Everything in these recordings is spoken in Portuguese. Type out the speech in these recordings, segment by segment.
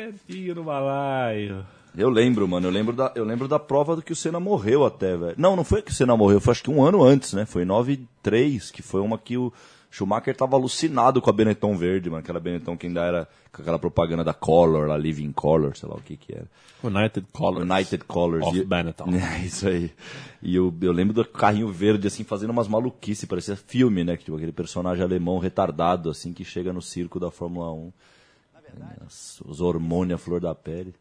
Certinho no balaio. Eu lembro, mano. Eu lembro da, eu lembro da prova do que o Senna morreu até, velho. Não, não foi que o Senna morreu. Foi acho que um ano antes, né? Foi 9-3, que foi uma que o Schumacher tava alucinado com a Benetton verde, mano. Aquela Benetton que ainda era com aquela propaganda da Color, lá, Living Color, sei lá o que que era. United Colors. United Colors. Of E- Benetton. É, isso aí. E eu, eu lembro do carrinho verde, assim, fazendo umas maluquices, parecia filme, né? que, Tipo, aquele personagem alemão retardado, assim, que chega no circo da Fórmula 1. Os hormônios à flor da pele.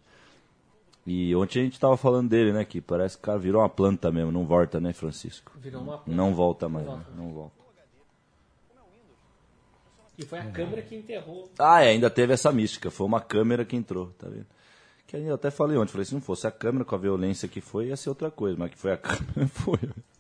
E ontem a gente tava falando dele, né? Que parece que o cara virou uma planta mesmo, não volta, né, Francisco? Virou uma Não volta mais, Não né? volta. não volta. E foi a câmera que enterrou. Ah, é, ainda teve essa mística. Foi uma câmera que entrou, tá vendo? Que eu até falei ontem, falei, se não fosse a câmera com a violência que foi, ia ser outra coisa, mas que foi a câmera, foi.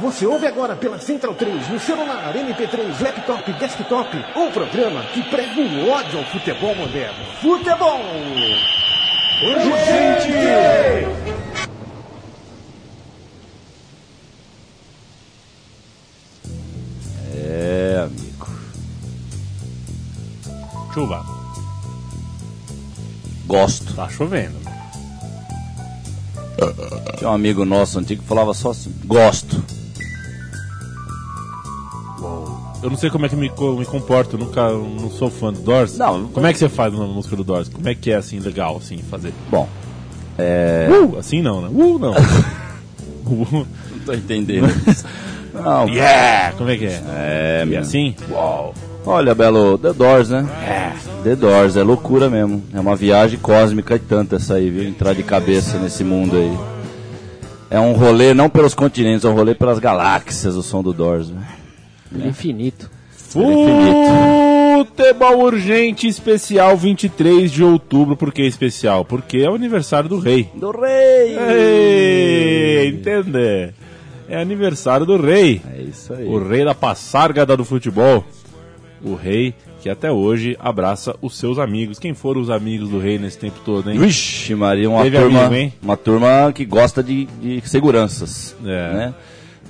Você ouve agora pela Central 3, no celular, MP3, laptop, desktop, um programa que prega o ódio ao futebol moderno. Futebol! Urgente! É, amigo. Chuva. Gosto. Tá chovendo. Tinha um amigo nosso antigo que falava só assim, gosto. Eu não sei como é que me, me comporto, eu nunca eu não sou fã do Doors. Não, Como é que você faz uma música do Doors? Como é que é assim, legal, assim, fazer? Bom, é. Uh, assim não, né? Uh, não. Uh, Não tô entendendo. Não, yeah! Como é que é? é, E assim? Olha, Belo, The Doors, né? É. The Doors, é loucura mesmo. É uma viagem cósmica e tanta essa aí, viu? Entrar de cabeça nesse mundo aí. É um rolê não pelos continentes, é um rolê pelas galáxias, o som do Doors. Né? Pelo infinito. Futebol Urgente Especial 23 de outubro. Por que especial? Porque é o aniversário do rei. Do rei! Ei, entender. É aniversário do rei. É isso aí. O rei da passargada do futebol. O rei que até hoje abraça os seus amigos. Quem foram os amigos do rei nesse tempo todo, hein? Vixe, Maria, uma Teve turma, amigo, hein? uma turma que gosta de, de seguranças, É. né?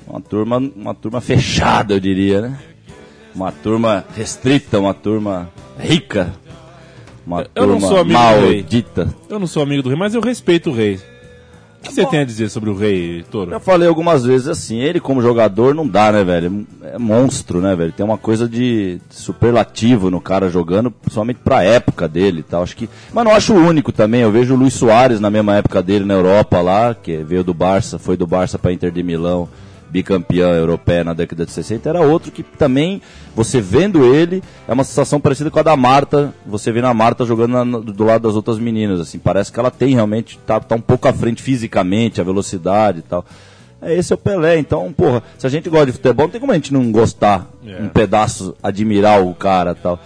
Uma turma, uma turma fechada, eu diria, né? Uma turma restrita, uma turma rica, uma Eu não turma sou amigo do rei. maldita. Eu não sou amigo do rei, mas eu respeito o rei. O que você tem a dizer sobre o rei, Toro? Já falei algumas vezes assim, ele como jogador não dá, né, velho? É monstro, né, velho? Tem uma coisa de superlativo no cara jogando, principalmente pra época dele e tal. Acho que. Mas não acho o único também. Eu vejo o Luiz Soares na mesma época dele na Europa lá, que veio do Barça, foi do Barça pra Inter de Milão, bicampeão europeia na década de 60. Era outro que também, você vendo ele, é uma sensação parecida com a da Marta. Você vê a Marta jogando na- do lado das outras meninas, assim. Parece que ela tem realmente, tá, tá um pouco à frente fisicamente, a velocidade e tal. É, esse é o Pelé, então, porra, se a gente gosta de futebol, não tem como a gente não gostar É. um pedaço, admirar o cara tal.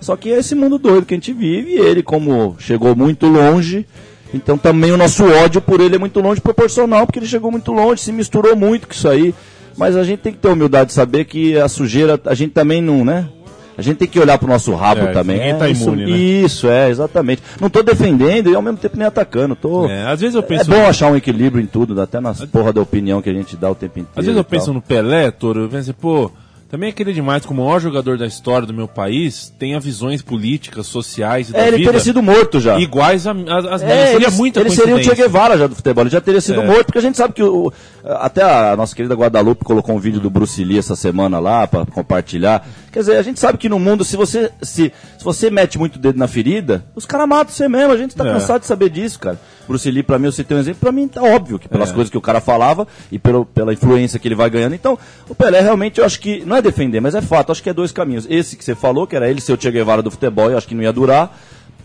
Só que é esse mundo doido que a gente vive, e ele, como chegou muito longe, então também o nosso ódio por ele é muito longe proporcional, porque ele chegou muito longe, se misturou muito com isso aí. Mas a gente tem que ter humildade de saber que a sujeira, a gente também não, né? A gente tem que olhar pro nosso rabo É, também. ninguém É, tá isso, imune, né? Isso, é, exatamente. Não tô defendendo e ao mesmo tempo nem atacando. Tô... É, às vezes eu É penso. bom achar um equilíbrio em tudo, até nas porra da opinião que a gente dá o tempo inteiro. Às vezes eu penso no Pelé, Toro, eu penso, assim, pô, também é aquele demais, como o maior jogador da história do meu país, tenha visões políticas, sociais e da É, ele vida teria sido morto já. iguais às minhas. É, seria ele, muita ele seria o Che. Guevara já do futebol, ele já teria sido É. morto, porque a gente sabe que o, até a nossa querida Guadalupe colocou um vídeo do Bruce Lee essa semana lá para compartilhar. Quer dizer, a gente sabe que no mundo, se você se, se você mete muito o dedo na ferida, os caras matam você mesmo, a gente tá É. cansado de saber disso, cara. Bruce Lee, pra mim, eu citei um exemplo, pra mim tá óbvio que pelas É. coisas que o cara falava e pelo, pela influência que ele vai ganhando. Então, o Pelé realmente, eu acho que, não é defender, mas é fato, acho que é dois caminhos. Esse que você falou, que era ele ser o Che Guevara do futebol, eu acho que não ia durar,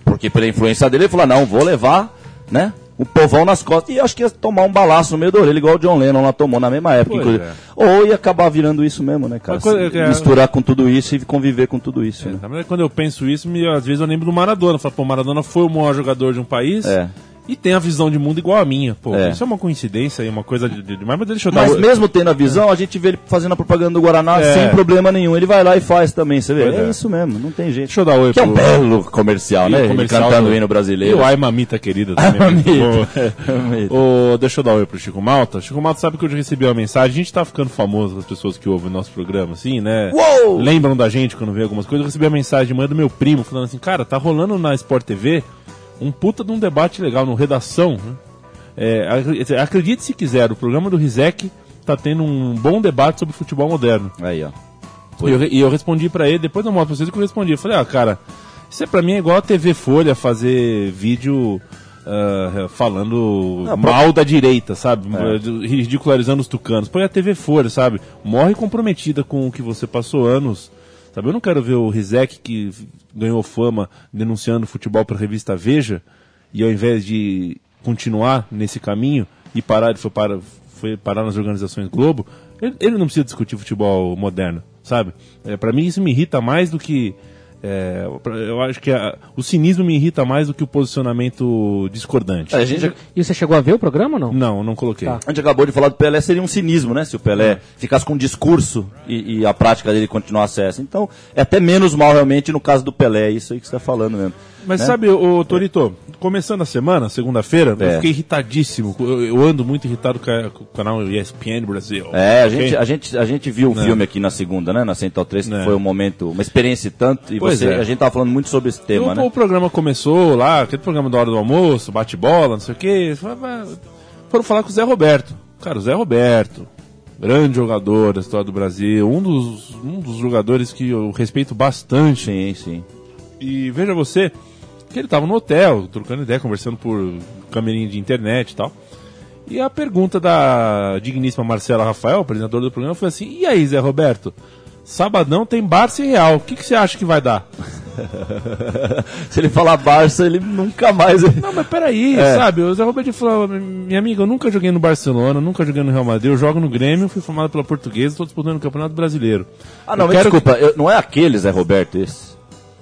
porque pela influência dele, ele falou, não, vou levar, né? Um povão nas costas. E acho que ia tomar um balaço no meio da orelha, igual o John Lennon lá tomou na mesma época, é. Ou ia acabar virando isso mesmo, né, cara? Coisa é- Misturar com tudo isso e conviver com tudo isso, né? Na verdade, quando eu penso isso, me- às vezes eu lembro do Maradona. Falo, pô, Maradona foi o maior jogador de um país É. e tem a visão de mundo igual a minha. Pô, É. isso é uma coincidência e uma coisa de, de, demais, mas deixa eu dar Mas o- mesmo tendo a visão, a gente vê ele fazendo a propaganda do Guaraná É. sem problema nenhum. Ele vai lá e faz também, você vê? É, é. isso mesmo, não tem jeito. Deixa eu dar oi Que é um pro- belo comercial, E né? o Ele comercial cantando do- o hino E brasileiro. o Ai Mamita querida também. Ai, muito Mamita. Ô, deixa eu dar oi pro Chico Malta. Chico Malta sabe que eu já recebi uma mensagem. A gente tá ficando famoso, as pessoas que ouvem o nosso programa, assim, né? Uou! Lembram da gente quando vê algumas coisas. Eu recebi a mensagem de manhã do meu primo falando assim: Cara, tá rolando na Sport TV um puta de um debate legal no Redação. né? É, ac- acredite se quiser, o programa do Rizek tá tendo um bom debate sobre futebol moderno. Aí, ó. E eu, e eu respondi pra ele, depois eu mostro pra vocês o que eu respondi. Eu falei, ah, cara, isso é pra mim é igual a TV Folha fazer vídeo ah, falando Não, mal da direita, sabe? Ridicularizando os tucanos. Põe a TV Folha, sabe? Morre comprometida com o que você passou anos. Sabe? Eu não quero ver o Rizek que ganhou fama denunciando futebol pra revista Veja e ao invés de continuar nesse caminho e parar, ele foi, para, foi parar nas organizações Globo, ele, ele não precisa discutir futebol moderno, sabe? É, para mim isso me irrita mais do que. É, eu acho que a- o cinismo me irrita mais do que o posicionamento discordante. A gente, E você chegou a ver o programa ou não? Não, não coloquei. Tá. a gente acabou de falar do Pelé, seria um cinismo, né? Se o Pelé ficasse com um discurso e, e a prática dele continuasse essa. Então, é até menos mal realmente no caso do Pelé, é isso aí que você está falando mesmo. Mas né? sabe, o Torito, começando a semana, segunda-feira, eu É. fiquei irritadíssimo. Eu, eu ando muito irritado com, a- com o canal ESPN Brasil. É, a ok? gente, a gente, a gente viu o É. filme aqui na segunda, né? Na Central 3, que É. foi um momento, uma experiência e tanto. E Pois você, é. a gente tava falando muito sobre esse tema, o, né? o programa começou lá, aquele programa da hora do almoço, bate-bola, não sei o quê. Foram falar com o Zé Roberto. Cara, o Zé Roberto, grande jogador da história do Brasil, um dos, um dos jogadores que eu respeito bastante. Sim, sim. E veja você, que ele tava no hotel, trocando ideia, conversando por camerinha de internet e tal. E a pergunta da digníssima Marcela Rafael, apresentadora do programa, foi assim: E aí, Zé Roberto? Sabadão tem Barça e Real. O que, que você acha que vai dar? Se ele falar Barça, ele nunca mais. Não, mas peraí, É. sabe? O Zé Roberto falou: Minha amiga, eu nunca joguei no Barcelona, nunca joguei no Real Madrid, eu jogo no Grêmio, fui formado pela Portuguesa, estou disputando o Campeonato Brasileiro. Ah, não, Eu mas quero desculpa, eu- não é aquele Zé Roberto esse?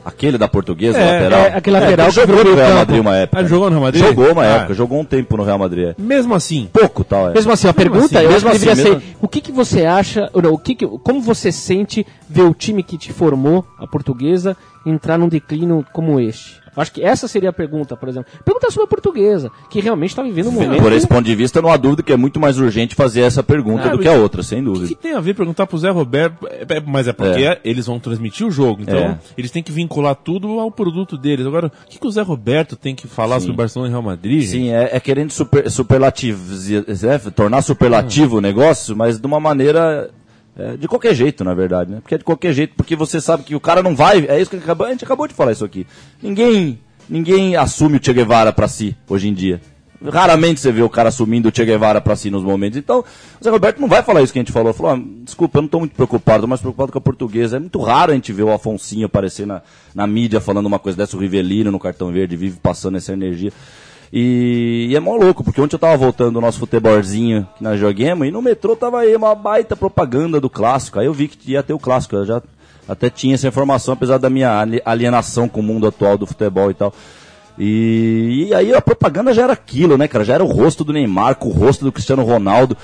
Aquele da portuguesa, É, lateral? é, aquele lateral que que jogou no Real campo. Madrid uma época. Ah, jogou no Real Madrid? Jogou uma Ah. época, jogou um tempo no Real Madrid. é. Mesmo assim, Pouco tal, é. Mesmo assim, a pergunta, assim, eu acho mesmo que deveria assim, ser, mesmo- o que, que você acha, não, o que que, como você sente ver o time que te formou, a portuguesa, entrar num declínio como este? Eu Acho que essa seria a pergunta, por exemplo. Pergunta sobre a portuguesa, que realmente está vivendo um momento... Por esse ponto de vista, não há dúvida que é muito mais urgente fazer essa pergunta Ah, do que a outra, sem O que, dúvida. que tem a ver perguntar pro Zé Roberto? É, é, mas é porque eles vão transmitir o jogo, então É. eles têm que vincular tudo ao produto deles. Agora, o que, que o Zé Roberto tem que falar sobre Barcelona e Real Madrid? Sim, é, é querendo super, superlativos, é, tornar superlativo o negócio, mas de uma maneira. É, de qualquer jeito, na verdade, né? Porque é de qualquer jeito, porque você sabe que o cara não vai. É isso que a gente acabou de falar isso aqui. Ninguém, ninguém assume o Che Guevara pra si hoje em dia. Raramente você vê o cara assumindo o Che Guevara pra si nos momentos. Então, o Zé Roberto não vai falar isso que a gente falou. Falou, ah, desculpa, eu não tô muito preocupado, tô mais preocupado com a portuguesa. É muito raro a gente ver o Afonsinho aparecer na, na mídia falando uma coisa dessa, o Rivelino no cartão verde, vive passando essa energia. E, e é mó louco, porque ontem eu tava voltando do nosso futebolzinho que nós joguemos e no metrô tava aí uma baita propaganda do clássico. Aí eu vi que ia ter o clássico, eu já até tinha essa informação, apesar da minha ali- alienação com o mundo atual do futebol e tal. E, e aí a propaganda já era aquilo, né, cara? Já era o rosto do Neymar com o rosto do Cristiano Ronaldo.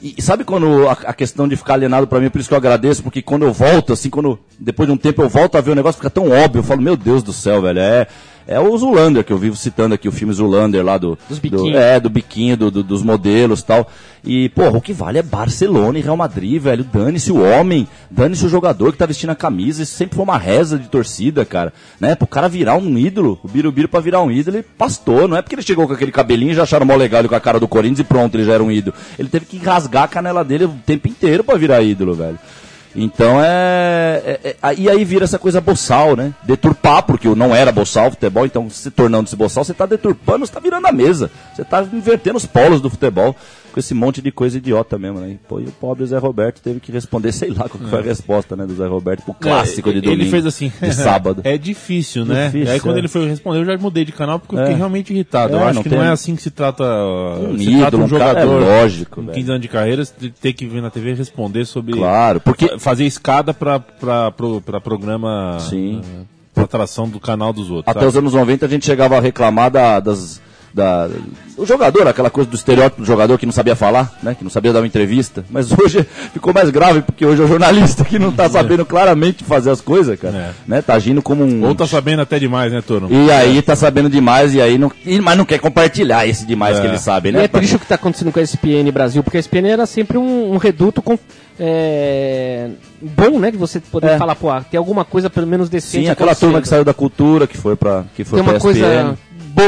E, e sabe quando a, a questão de ficar alienado pra mim, por isso que eu agradeço, porque quando eu volto, assim, quando depois de um tempo eu volto a ver o negócio, fica tão óbvio. Eu falo, meu Deus do céu, velho, é. É o Zulander, que eu vivo citando aqui, o filme Zulander lá do. Dos do- é, do biquinho, do- do- dos modelos e tal. E, porra, o que vale é Barcelona e Real Madrid, velho. Dane-se o homem, dane-se o jogador que tá vestindo a camisa. Isso sempre foi uma reza de torcida, cara. Né? Pro cara virar um ídolo, o Birubiru pra virar um ídolo, ele pastou. Não é porque ele chegou com aquele cabelinho e já acharam mó legal ele com a cara do Corinthians e pronto, ele já era um ídolo. Ele teve que rasgar a canela dele o tempo inteiro pra virar ídolo, velho. Então é, é- é- E aí vira essa coisa boçal, né? Deturpar, porque não era boçal futebol, então se tornando-se boçal, você está deturpando, você está virando a mesa. Você está invertendo os polos do futebol. Com esse monte de coisa idiota mesmo, né? E, pô, e o pobre Zé Roberto teve que responder, sei lá qual que foi a resposta, né, do Zé Roberto pro clássico É, de domingo. Ele fez assim. De sábado. É difícil, né? Difícil, Aí quando é. ele foi responder, eu já mudei de canal porque eu É. fiquei realmente irritado. É, eu acho que tem- não é assim que se trata. Um se trata ídolo, um cara- é lógico, com velho. 15 anos de carreira, ter que vir na TV responder sobre. Claro, porque fa- Fazer escada pra, pro, pra programa. Sim. eh, Pra atração do canal dos outros. até sabe? os anos 90 a gente chegava a reclamar da- das. Da, o jogador, aquela coisa do estereótipo do jogador que não sabia falar, né? Que não sabia dar uma entrevista. Mas hoje ficou mais grave, porque hoje é o jornalista que não tá sabendo claramente fazer as coisas, cara. É. Né? Tá agindo como um. Ou tá sabendo até demais, né, Toro? E aí tá sabendo demais, e aí não. e- mas não quer compartilhar esse demais É. que ele sabe, E né? é triste o que está acontecendo com a ESPN Brasil, porque a ESPN era sempre um, um reduto com, é, bom, né? De você poder É. falar, pô, ah, tem alguma coisa pelo menos decente Sim, aquela turma que saiu da cultura, que foi pra. Que foi Tem uma pra coisa ESPN.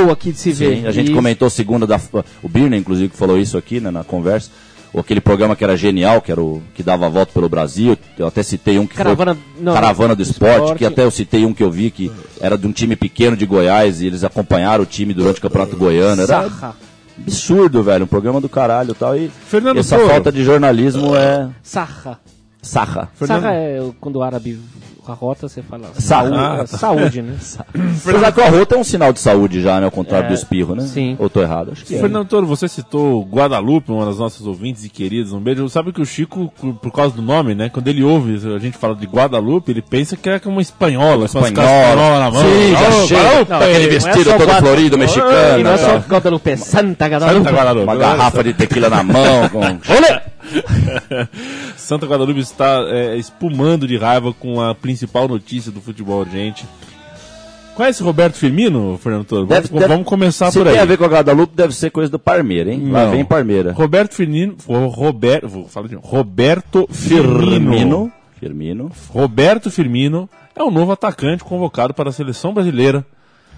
Boa aqui de se ver. Sim, a gente E- comentou segunda da. O Birner, inclusive, que falou isso aqui né, na conversa. Ou aquele programa que era genial, que era o que dava a volta pelo Brasil. Eu até citei um que Caravana- foi. não, Caravana do esporte, esporte. que até eu citei um que eu vi que era de um time pequeno de Goiás e eles acompanharam o time durante o Campeonato Goiano. Era Sarra. absurdo, velho. Um programa do caralho tal. E Fernando essa Toro. falta de jornalismo é Sarra. sarra. Fernando- Sarra é quando o árabe arrota, você fala saúde, Ah, é saúde, né? Apesar que o arroto é um sinal de saúde já, né? Ao contrário É, do espirro, né? sim. Ou tô errado? Acho que é. Fernando Toro, você citou Guadalupe, uma das nossas ouvintes e queridas, um beijo. Sabe que o Chico, por- causa do nome, né? Quando ele ouve a gente fala de Guadalupe, ele pensa que é como uma espanhola, com as Espanhola. espanhola na mão. Sim, já Ô, chega. Guadalupe! Não, aquele é vestido só todo Guada- florido, E mexicano. não é só tá? Guadalupe, é Santa Guadalupe. Santa Guadalupe. Uma garrafa de tequila na mão. Com... Santa Guadalupe está é, espumando de raiva com a principal notícia do futebol urgente. Conhece Roberto Firmino, Fernando Toro? Vamos, Deve- deve- vamos começar Se por aí. tem a ver com a Guadalupe, deve ser coisa do Parmeira, hein? Lá Não. vem Parmeira. Roberto Firmino, Ro- Roberto, vou falar de novo. Roberto Firmino. Firmino. Firmino. Roberto Firmino é o novo atacante convocado para a seleção brasileira.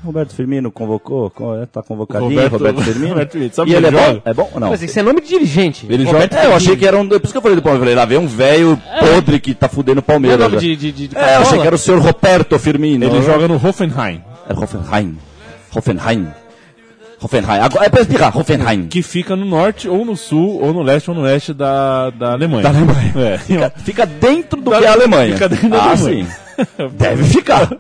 Roberto Firmino convocou? Co- é, Tá convocadinho, Roberto- Roberto, Firmino. Roberto Firmino. Sabe e ele é onde bom? É bom ou não? Mas isso é nome de dirigente. Ele Roberto joga- É, eu achei que era um. Por isso que eu falei do Palmeiras. Eu falei, lá vem um velho podre que tá fudendo o Não é Palmeiras. nome de, de, de, de É, eu achei que era o senhor Roberto Firmino. Ele joga no Hoffenheim, É Hoffenheim. Hoffenheim. Hoffenheim. Agora, é pra explicar. Hoffenheim. que fica no norte, ou no sul, ou no leste, ou no oeste da, da Alemanha. Da Alemanha. É. Fica, fica dentro do Da- que é a Alemanha. fica dentro da ah, Alemanha. sim. Deve ficar.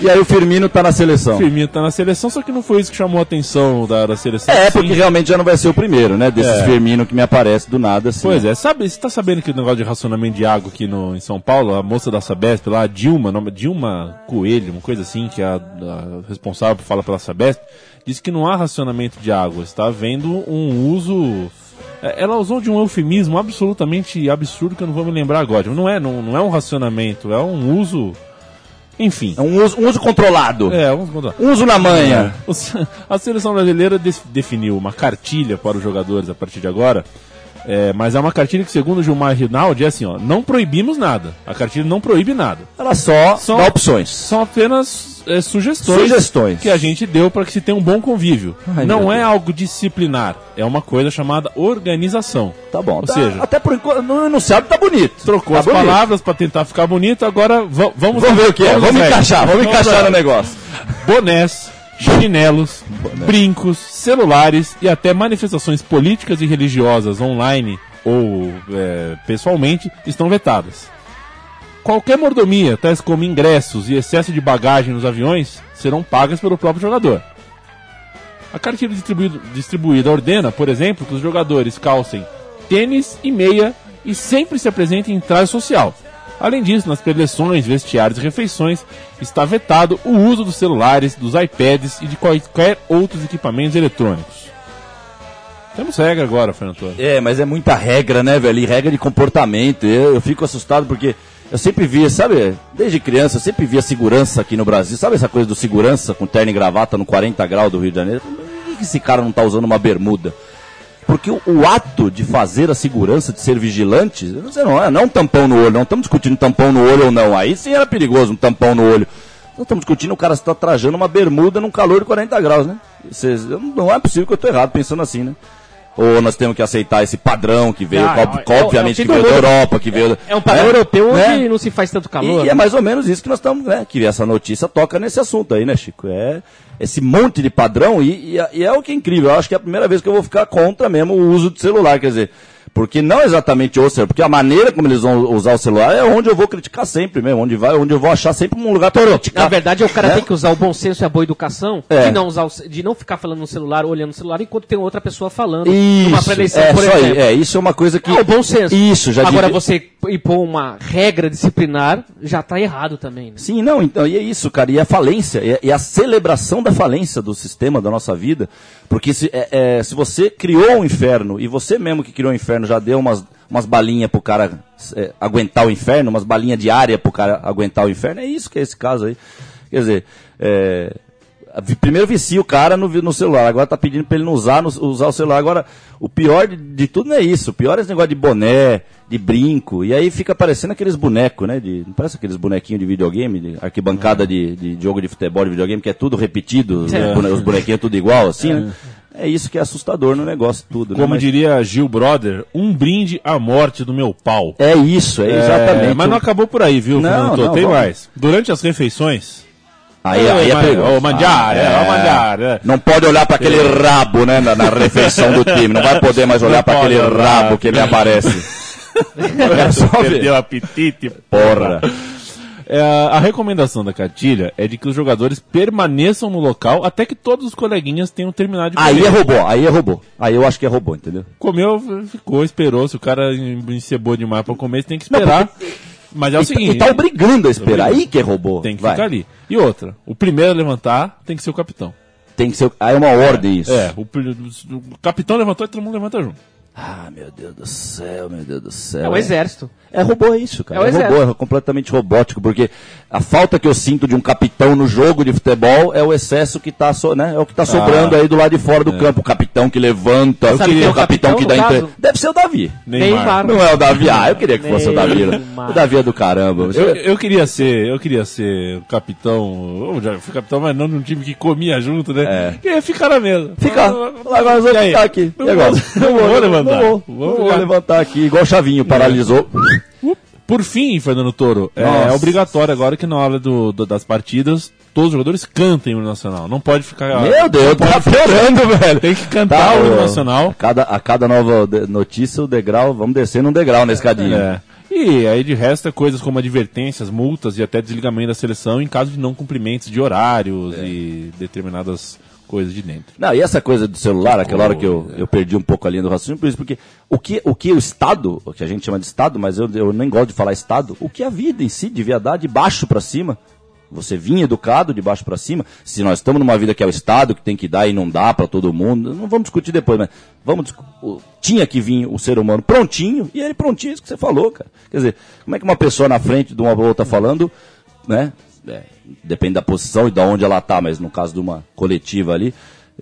E aí o Firmino tá na seleção. Firmino tá na seleção, só que não foi isso que chamou a atenção da, da seleção. É, Sim. porque realmente já não vai ser o primeiro, né? Desses É. Firmino que me aparece do nada, assim. Pois é, sabe, você tá sabendo que o negócio de racionamento de água aqui no, em São Paulo, a moça da Sabesp lá, a Dilma, nome, Dilma Coelho, uma coisa assim, que é a, a responsável por falar pela Sabesp, disse que não há racionamento de água, está havendo um uso... é, Ela usou de um eufemismo absolutamente absurdo que eu não vou me lembrar agora. Não é, não, não é um racionamento, é um uso... Enfim. É um uso, um uso controlado. É, vamos contar. Um uso na manha. Se- A seleção brasileira definiu uma cartilha para os jogadores a partir de agora, é, mas é uma cartilha que, segundo o Gilmar Rinaldi, é assim, ó, não proibimos nada. A cartilha não proíbe nada. Ela só, Só- dá opções. São apenas é, sugestões, Sugestões. que a gente deu para que se tenha um bom convívio. Ai, não é algo disciplinar, é uma coisa chamada organização. Tá bom. Ou Tá- seja, até por enquanto, no enunciado tá bonito. trocou Tá as bonito. palavras para tentar ficar bonito, agora va- vamos... Vamos ver o que é. Vamos encaixar, vamos encaixar lá. no negócio. bonés, chinelos, brincos, celulares e até manifestações políticas e religiosas online ou é, pessoalmente estão vetadas. Qualquer mordomia, tais como ingressos e excesso de bagagem nos aviões, serão pagas pelo próprio jogador. A cartilha distribuída ordena, por exemplo, que os jogadores calcem tênis e meia e sempre se apresentem em traje social. Além disso, nas preleções, vestiários e refeições, está vetado o uso dos celulares, dos iPads e de quaisquer outros equipamentos eletrônicos. Temos regra agora, Fernando. É, mas é muita regra, né, velho? E regra de comportamento. Eu, eu fico assustado porque eu sempre via, sabe, desde criança, eu sempre via segurança aqui no Brasil. Sabe essa coisa do segurança com terno e gravata no 40 graus do Rio de Janeiro? Por que esse cara não tá usando uma bermuda? Porque o, o ato de fazer a segurança, de ser vigilante, não, sei, não, é, não é um tampão no olho, não estamos discutindo tampão no olho ou não. Aí sim era perigoso um tampão no olho. Nós estamos discutindo o cara está trajando uma bermuda num calor de 40 graus, né? Não é possível que eu estou errado pensando assim, né? Ou nós temos que aceitar esse padrão que veio, Ah, ob- é- é- obviamente, é que veio da. Europa, que veio... É um padrão né? europeu onde Né? não se faz tanto calor. E, e é mais ou menos isso que nós estamos, né? Que essa notícia toca nesse assunto aí, né, Chico? É esse monte de padrão e, e- e é o que é incrível. Eu acho que é a primeira vez que eu vou ficar contra mesmo o uso do celular, quer dizer. Porque não exatamente o celular, porque a maneira como eles vão usar o celular é onde eu vou criticar sempre mesmo, onde, vai, onde eu vou achar sempre um lugar para criticar. Na verdade, o cara né? tem que usar o bom senso e a boa educação É. de, não usar o de não ficar falando no celular, olhando no celular, enquanto tem outra pessoa falando. Isso, é, por exemplo. é, isso é uma coisa que... É o bom senso. Isso, já Agora, você impor uma regra disciplinar já tá errado também, né? Sim, não, então, e é isso, cara, e a falência, e a, e a celebração da falência do sistema da nossa vida, porque se, é, é, se você criou o inferno, e você mesmo que criou o inferno já deu umas, umas balinhas pro cara é, aguentar o inferno, umas balinhas diárias pro cara aguentar o inferno, é isso que é esse caso aí. Quer dizer, é, primeiro vicia o cara no, no celular, agora tá pedindo pra ele não usar, no- usar o celular. Agora, o pior de, de tudo não é isso. O pior é esse negócio de boné, de brinco. E aí fica parecendo aqueles bonecos, né? De, não parece aqueles bonequinhos de videogame, de arquibancada de, de jogo de futebol de videogame, que é tudo repetido, É. os bonequinhos tudo igual, assim, né? É isso que é assustador no negócio tudo, né? Como Mas diria Gil Brother, um brinde à morte do meu pau. É isso, é exatamente. É, mas não acabou por aí, viu, Não, não, Tem vamos. mais. Durante as refeições. Aí, aí é Ô, perigoso. Ô, Mandiar, é, Ah, ô, Mandiar, é. Não pode olhar para aquele rabo, né, na, na refeição do time. Não vai poder mais olhar para aquele rabo que me aparece. É só ver. Perdeu o apetite. Porra. É, a recomendação da cartilha é de que os jogadores permaneçam no local até que todos os coleguinhas tenham terminado de comer. Aí é robô, aí é robô. Aí eu acho que é robô, entendeu? Comeu, ficou, esperou. Se o cara encebou demais pra comer, você tem que esperar. Mas é o e, seguinte, e tá obrigando a esperar. Obrigando. Aí que é robô. tem que Vai. ficar ali. E outra, o primeiro a levantar tem que ser o capitão. Tem que ser. Aí é uma ordem isso. É, o, pri- o capitão levantou e todo mundo levanta junto. Ah, meu Deus do céu, meu Deus do céu. É o exército. É robô é isso, cara. É o É, robô, é completamente robótico, porque a falta que eu sinto de um capitão no jogo de futebol é o excesso que tá, so, né, é o que tá sobrando aí do lado de fora do campo. O capitão que levanta, Sabe quem é o capitão, capitão, que dá entre... Deve ser o Davi. Neymar. Não é o Davi. Ah, eu queria que fosse o Davi. né? Neymar. O Davi é do caramba. Eu, eu queria ser, eu queria ser o capitão, eu já fui capitão, mas não de um time que comia junto, né? É. Queria ficar na mesa. Fica. Agora nós E vamos ficar aqui. Não E agora? vou- não vou Não vou, Vou vou levantar aqui. Igual o Chavinho, paralisou. Por fim, Fernando Toro, é Nossa. obrigatório agora que na hora do, do- das partidas, todos os jogadores cantem o hino nacional. Não pode ficar. Meu Deus, tá piorando, velho. Tem que cantar o hino nacional. A cada, a cada nova notícia, o degrau, vamos descer num degrau na escadinha. É. E aí de resto é coisas como advertências, multas e até desligamento da seleção em caso de não cumprimentos de horários É. e determinadas coisas de dentro. Não, e essa coisa do celular, aquela hora que eu, eu perdi um pouco a linha do raciocínio, por isso, porque o que, o que o Estado, o que a gente chama de Estado, mas eu, eu nem gosto de falar Estado, o que a vida em si devia dar de baixo para cima. Você vinha educado de baixo para cima. Se nós estamos numa vida que é o Estado, que tem que dar e não dá para todo mundo, não vamos discutir depois, mas vamos tinha que vir o ser humano prontinho, e ele prontinho, isso que você falou, cara. Quer dizer, como é que uma pessoa na frente de uma outra falando, né? É, depende da posição e de onde ela tá, mas no caso de uma coletiva ali,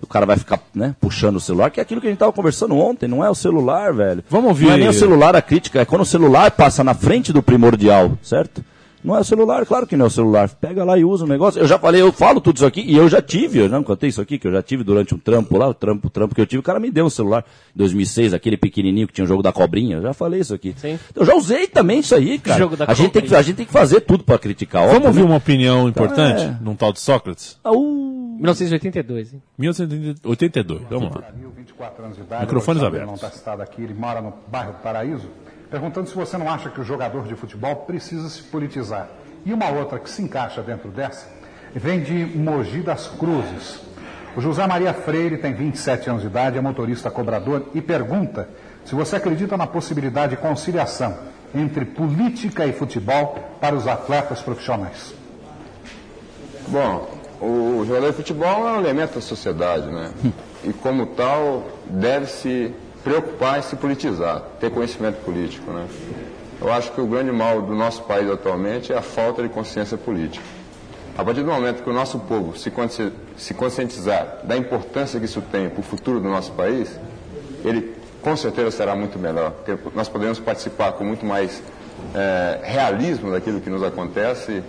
o cara vai ficar, né, puxando o celular, que é aquilo que a gente tava conversando ontem, não é o celular, velho. Vamos ouvir- Não é nem o celular a crítica, é quando o celular passa na frente do primordial, certo? Não é o celular, claro que não é o celular. Pega lá e usa o negócio. Eu já falei, eu falo tudo isso aqui, e eu já tive, eu não contei isso aqui, que eu já tive durante um trampo lá, o trampo, o trampo que eu tive, o cara me deu um celular em 2006, aquele pequenininho que tinha o jogo da cobrinha, eu já falei isso aqui. Sim. Eu já usei também isso aí, cara. Jogo da a, gente tem que, cobrinha. a gente tem que fazer tudo pra criticar, óbvio, Vamos ouvir né? uma opinião importante é. num tal de Sócrates? Ah, uh. 1982, hein? 1982, vamos lá. 24 anos de idade. Microfones abertos. Não está citado aqui, ele mora no bairro do Paraíso. Perguntando se você não acha que o jogador de futebol precisa se politizar. E uma outra que se encaixa dentro dessa vem de Mogi das Cruzes. O José Maria Freire tem 27 anos de idade, é motorista cobrador e pergunta se você acredita na possibilidade de conciliação entre política e futebol para os atletas profissionais. Bom, o jogador de futebol é um elemento da sociedade, né? E como tal, deve se preocupar em se politizar, ter conhecimento político, né? Eu acho que o grande mal do nosso país atualmente é a falta de consciência política. A partir do momento que o nosso povo se consci- se conscientizar da importância que isso tem para o futuro do nosso país, ele com certeza será muito melhor, porque nós podemos participar com muito mais eh, realismo daquilo que nos acontece,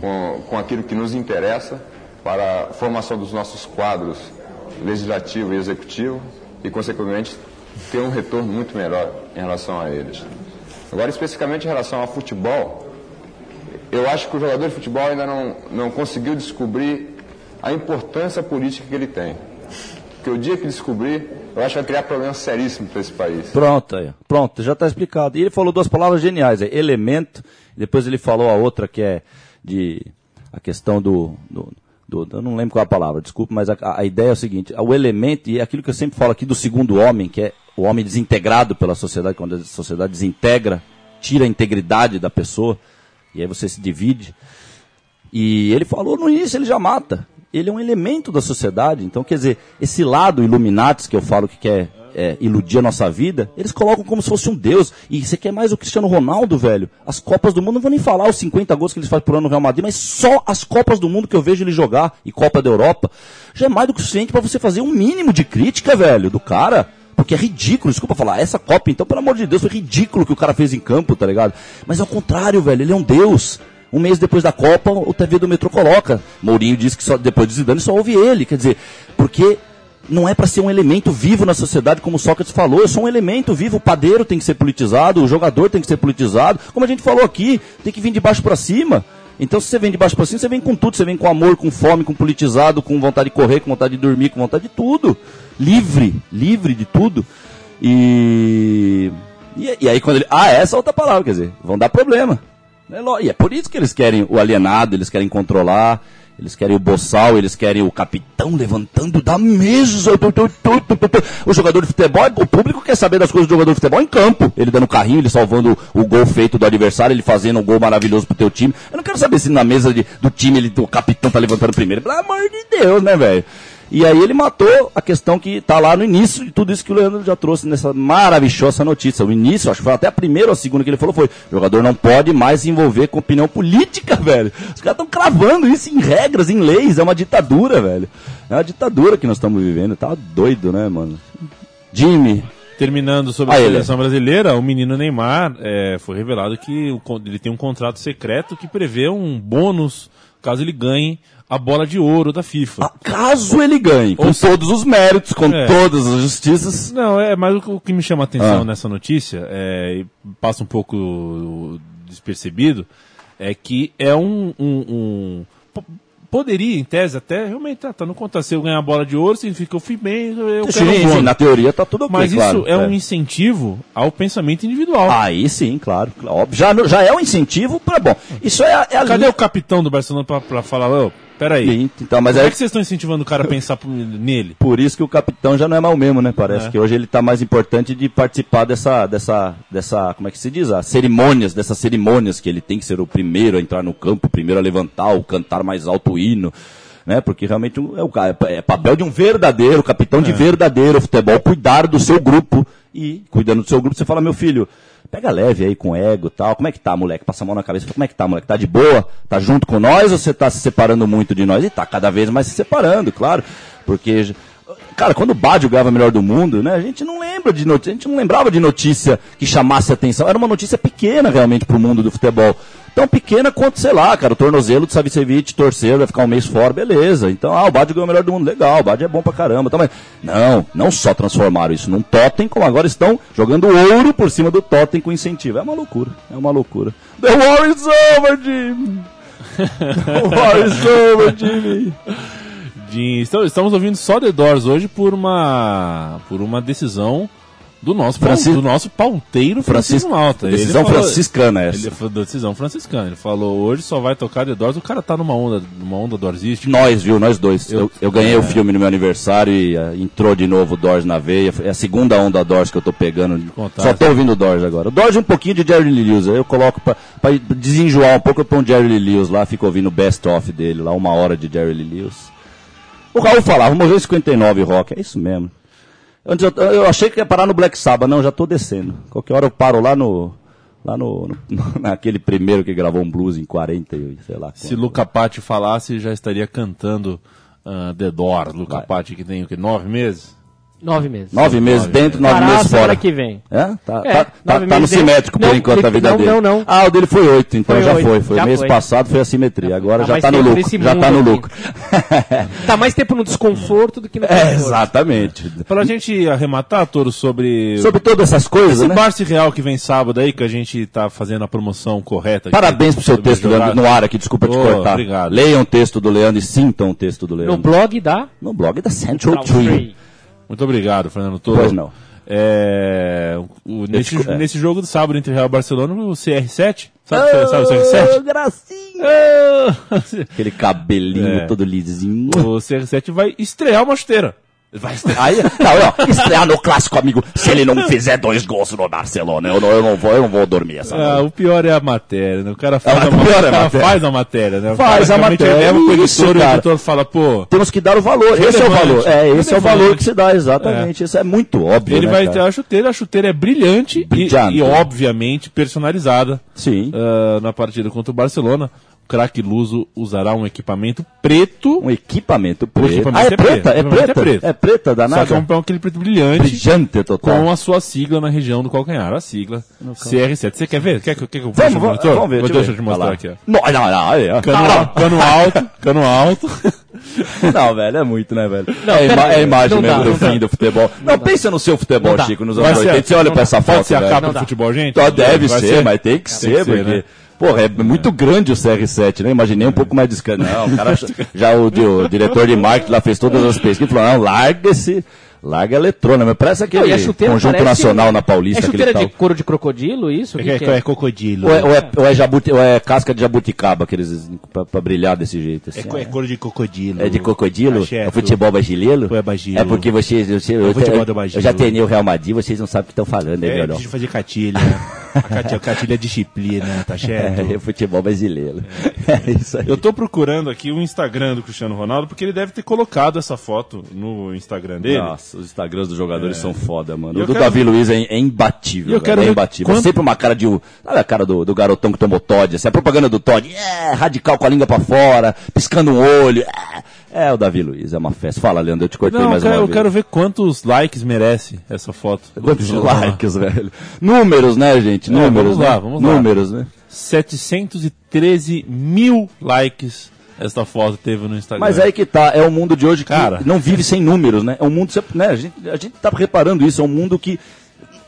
com, com aquilo que nos interessa, para a formação dos nossos quadros legislativo e executivo, e, consequentemente, ter um retorno muito melhor em relação a eles. Agora, especificamente em relação ao futebol, eu acho que o jogador de futebol ainda não, não conseguiu descobrir a importância política que ele tem. Porque o dia que descobrir, eu acho que vai criar problemas seríssimos para esse país. Pronto, aí. Pronto, já está explicado. E ele falou duas palavras geniais, é elemento, depois ele falou a outra que é de a questão do, do, do eu não lembro qual é a palavra, desculpa, mas a, a ideia é o seguinte, o elemento, e é aquilo que eu sempre falo aqui do segundo homem, que é o homem desintegrado pela sociedade, quando a sociedade desintegra, tira a integridade da pessoa, e aí você se divide. E ele falou no início, ele já mata. Ele é um elemento da sociedade. Então, quer dizer, esse lado Illuminatis que eu falo que quer é, iludir a nossa vida, eles colocam como se fosse um Deus. E você quer mais o Cristiano Ronaldo, velho? As Copas do Mundo, não vou nem falar os 50 gols que eles fazem por ano no Real Madrid, mas só as Copas do Mundo que eu vejo ele jogar, e Copa da Europa, já é mais do que suficiente para você fazer um mínimo de crítica, velho, do cara. Porque é ridículo, desculpa falar, essa Copa, então, pelo amor de Deus, foi ridículo o que o cara fez em campo, tá ligado? Mas ao contrário, velho, ele é um Deus. Um mês depois da Copa, o TV do Metrô coloca. Mourinho disse que só, depois de Zidane só ouve ele. Quer dizer, porque não é para ser um elemento vivo na sociedade, como Sócrates falou. Eu sou um elemento vivo. O padeiro tem que ser politizado, o jogador tem que ser politizado. Como a gente falou aqui, tem que vir de baixo para cima. Então, se você vem de baixo para cima, você vem com tudo. Você vem com amor, com fome, com politizado, com vontade de correr, com vontade de dormir, com vontade de tudo. Livre, livre de tudo. E, e, e aí, quando ele. Ah, essa é outra palavra, quer dizer, vão dar problema. E é por isso que eles querem o alienado, eles querem controlar, eles querem o boçal, eles querem o capitão levantando da mesa. O jogador de futebol, o público quer saber das coisas do jogador de futebol em campo. Ele dando carrinho, ele salvando o gol feito do adversário, ele fazendo um gol maravilhoso pro teu time. Eu não quero saber se na mesa de, do time ele, o capitão tá levantando primeiro. Pelo amor de Deus, né, velho? E aí ele matou a questão que está lá no início de tudo isso que o Leandro já trouxe nessa maravilhosa notícia. O início, acho que foi até a primeira ou a segunda que ele falou, foi: o jogador não pode mais se envolver com opinião política, velho. Os caras estão cravando isso em regras, em leis. É uma ditadura, velho. É uma ditadura que nós estamos vivendo. Tá doido, né, mano? Jimmy. Terminando sobre a seleção brasileira, o menino Neymar é, foi revelado que o, ele tem um contrato secreto que prevê um bônus caso ele ganhe a bola de ouro da FIFA. Ah, caso ele ganhe, com Ou todos os méritos, com é. todas as justiças. Não, é, mas o, que me chama a atenção ah. nessa notícia, é, e passa um pouco despercebido, é que é um, um, um poderia, em tese, até realmente tá, tá no contrato. Se eu ganhar a bola de ouro, significa que eu fui bem, eu sim, quero sim, na teoria tá tudo ok, Mas claro, isso é, é, um incentivo ao pensamento individual. Aí sim, claro. Já, já é um incentivo para bom. Isso é, é Cadê o capitão do Barcelona para falar, oh, Peraí. Então, mas Como é... é que vocês estão incentivando o cara a pensar nele? Por isso que o capitão já não é mal mesmo, né? Parece é. que hoje ele está mais importante de participar dessa, dessa, dessa, como é que se diz? As cerimônias, dessas cerimônias que ele tem que ser o primeiro a entrar no campo, o primeiro a levantar, o cantar mais alto o hino né? Porque realmente é, o, é papel de um verdadeiro, capitão é. de verdadeiro futebol, cuidar do seu grupo. E, cuidando do seu grupo, você fala, meu filho, pega leve aí com ego e tal. Como é que tá, moleque? Passa a mão na cabeça. Como é que tá, moleque? Tá de boa? Tá junto com nós ou você tá se separando muito de nós? E tá cada vez mais se separando, claro. Porque Cara, quando o Badio ganhava melhor do mundo, né? A gente não lembra de notícia, a gente não lembrava de notícia que chamasse atenção. Era uma notícia pequena realmente pro mundo do futebol. Tão pequena quanto, sei lá, cara, o tornozelo do Savicevic torcer, vai ficar um mês fora, beleza. Então, ah, o Badio ganhou o melhor do mundo, legal, o Badio é bom pra caramba. Então, mas, não, não só transformaram isso num totem, como agora estão jogando ouro por cima do totem com incentivo. É uma loucura, é uma loucura. The war is over, Jimmy! The war is over, Jimmy! Estamos ouvindo só The Doors hoje por uma, por uma decisão do nosso, Francis... do nosso pauteiro Francisco, Malta. Decisão falou, franciscana essa. Ele foi decisão franciscana. Ele falou, hoje só vai tocar The Doors. O cara tá numa onda, numa onda Doorsística. Nós, viu? Nós dois. Eu, eu, eu ganhei é... o filme no meu aniversário e uh, entrou de novo Doors na veia. É a segunda onda Doors que eu tô pegando. Só tô ouvindo Doors agora. O Doors um pouquinho de Jerry Lee Lewis. Eu coloco pra, pra desenjoar um pouco, eu ponho Jerry Lee Lewis lá, fico ouvindo o best of dele lá, uma hora de Jerry Lee Lewis. O Raul falava, morreu em 59 rock. É isso mesmo. Antes eu, eu, achei que ia parar no Black Sabbath, não, já estou descendo. Qualquer hora eu paro lá no. Lá no, no, naquele primeiro que gravou um blues em 40, sei lá. Se Luca Patti falasse, já estaria cantando uh, The Doors. Luca Patti que tem o que? Nove meses? Nove meses. Nove meses dentro, nove meses semana fora. que vem. É? Tá, É, tá, tá, nove tá no simétrico por Não, enquanto ele- a vida não, dele. não, não. Ah, o dele foi oito, então Foi já oito, foi. Foi já mês foi. passado, foi a simetria. Agora Tá já mais tá no lucro. Já tá no lucro. Tá mais tempo no desconforto do que no é, exatamente. Pra gente arrematar, Toro, sobre. Sobre todas essas coisas, esse né? Barça Real que vem sábado aí, que a gente tá fazendo a promoção correta. aqui, Parabéns pro seu texto, Leandro, no ar aqui, desculpa te cortar. obrigado. Leiam o texto do Leandro e sintam o texto do No Leandro. blog da No blog da Central Central Tree. Muito obrigado, Fernando Toro. Pois não. É, o- nesse, te- nesse jogo do sábado entre Real e Barcelona, o CR7. Sabe, sabe o CR7? gracinha. Ah! Aquele cabelinho É. todo lisinho. o CR7 vai estrear uma chuteira. Vai estrear. Aí, não, ó, estrear no clássico, amigo. Se ele não fizer dois gols no Barcelona, eu não, eu não, vou, eu não vou dormir essa Ah, noite. o pior é a matéria, né? O cara faz, Ah, a, o é a o matéria. faz a matéria, né? O Faz cara a matéria, leva isso, editor e o editor fala, pô, Temos que dar o valor. Esse é o valor. É, esse é o valor que se dá, exatamente. Isso é muito óbvio. ele né, vai cara? ter a chuteira, a chuteira é brilhante, e- Brilhante. E, obviamente personalizada Sim. ah, na partida contra o Barcelona. O craque Luso usará um equipamento preto, Um equipamento preto. equipamento ah, é é preto, preta? É o preta? é preto. É preta, só danada? que é um, aquele preto brilhante, Brilhante total. com a sua sigla na região do calcanhar, a sigla CR7. Você quer ver? Quer que, quer que eu Vamos, o vamos, monitor? vamos ver. Vou- deixa eu te mostrar aqui, ó. Não, não, não. aí, ó. Cano, cano alto, cano alto. Não, velho, é muito, né, velho? Não, é, a ima- é a imagem não mesmo dá, do não fim dá. do futebol. Não, pensa no seu futebol, Não. Chico, nos anos ser- 80. Você olha pra essa Pode foto, ser a capa Não do futebol, gente? Só deve ser, mas tem que ser, Tem que ser, porque... né? Porra, é muito grande o CR7, né? Imaginei um pouco mais discreto. Não, o cara, já o, o diretor de marketing lá fez todas as pesquisas e falou, não, larga esse, larga a eletrônica, mas parece Não, aquele a chuteira conjunto parece- nacional na Paulista, É aquele chuteira tal. de couro de crocodilo, isso? Que É, que é, é? cocodilo. Ou é, ou, é, ou, é jabuti, ou é casca de jabuticaba, aqueles pra, pra brilhar desse jeito. Assim, É, cor de cocodilo. É de crocodilo? É o futebol brasileiro? É bagilo? É porque vocês. você- eu, futebol eu- eu já treinei o Real Madrid, vocês não sabem o que estão falando, É, né, meu preciso fazer catilha. A é disciplina, tá certo? É, futebol brasileiro. É isso aí. Eu tô procurando aqui o Instagram do Cristiano Ronaldo, porque ele deve ter colocado essa foto no Instagram dele. Nossa, os Instagrams dos jogadores são foda, mano. E O eu do quero Davi Luiz é, é imbatível. Eu velho, quero é ver imbatível. É quanto- sempre uma cara de. Sabe a cara do, do garotão que tomou Todd? Essa é a propaganda do Todd. É, radical com a língua pra fora, piscando um olho. É, é o Davi Luiz, é uma festa. Fala, Leandro, eu te cortei Não, eu mais quero, uma eu vez. quero ver quantos likes merece essa foto. Quantos likes, velho? Números, né, gente? É, Números, vamos lá, né? vamos lá. Números, né? 713 mil likes essa foto teve no Instagram. Mas aí que tá, é o mundo de hoje que Cara. não vive sem números, né? É um mundo, né? A gente, a gente tá reparando isso, é um mundo que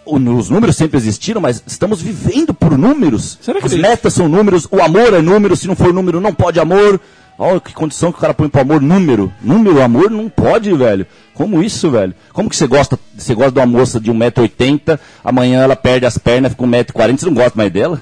os números sempre existiram, mas estamos vivendo por números. Será que As ele- metas são números, o amor é número, se não for número, não pode amor. Olha que condição que o cara põe pro amor, número. Número, amor, não pode, velho. Como isso, velho? Como que você gosta, você gosta de uma moça de 1,80m, amanhã ela perde as pernas, fica 1,40m, você não gosta mais dela?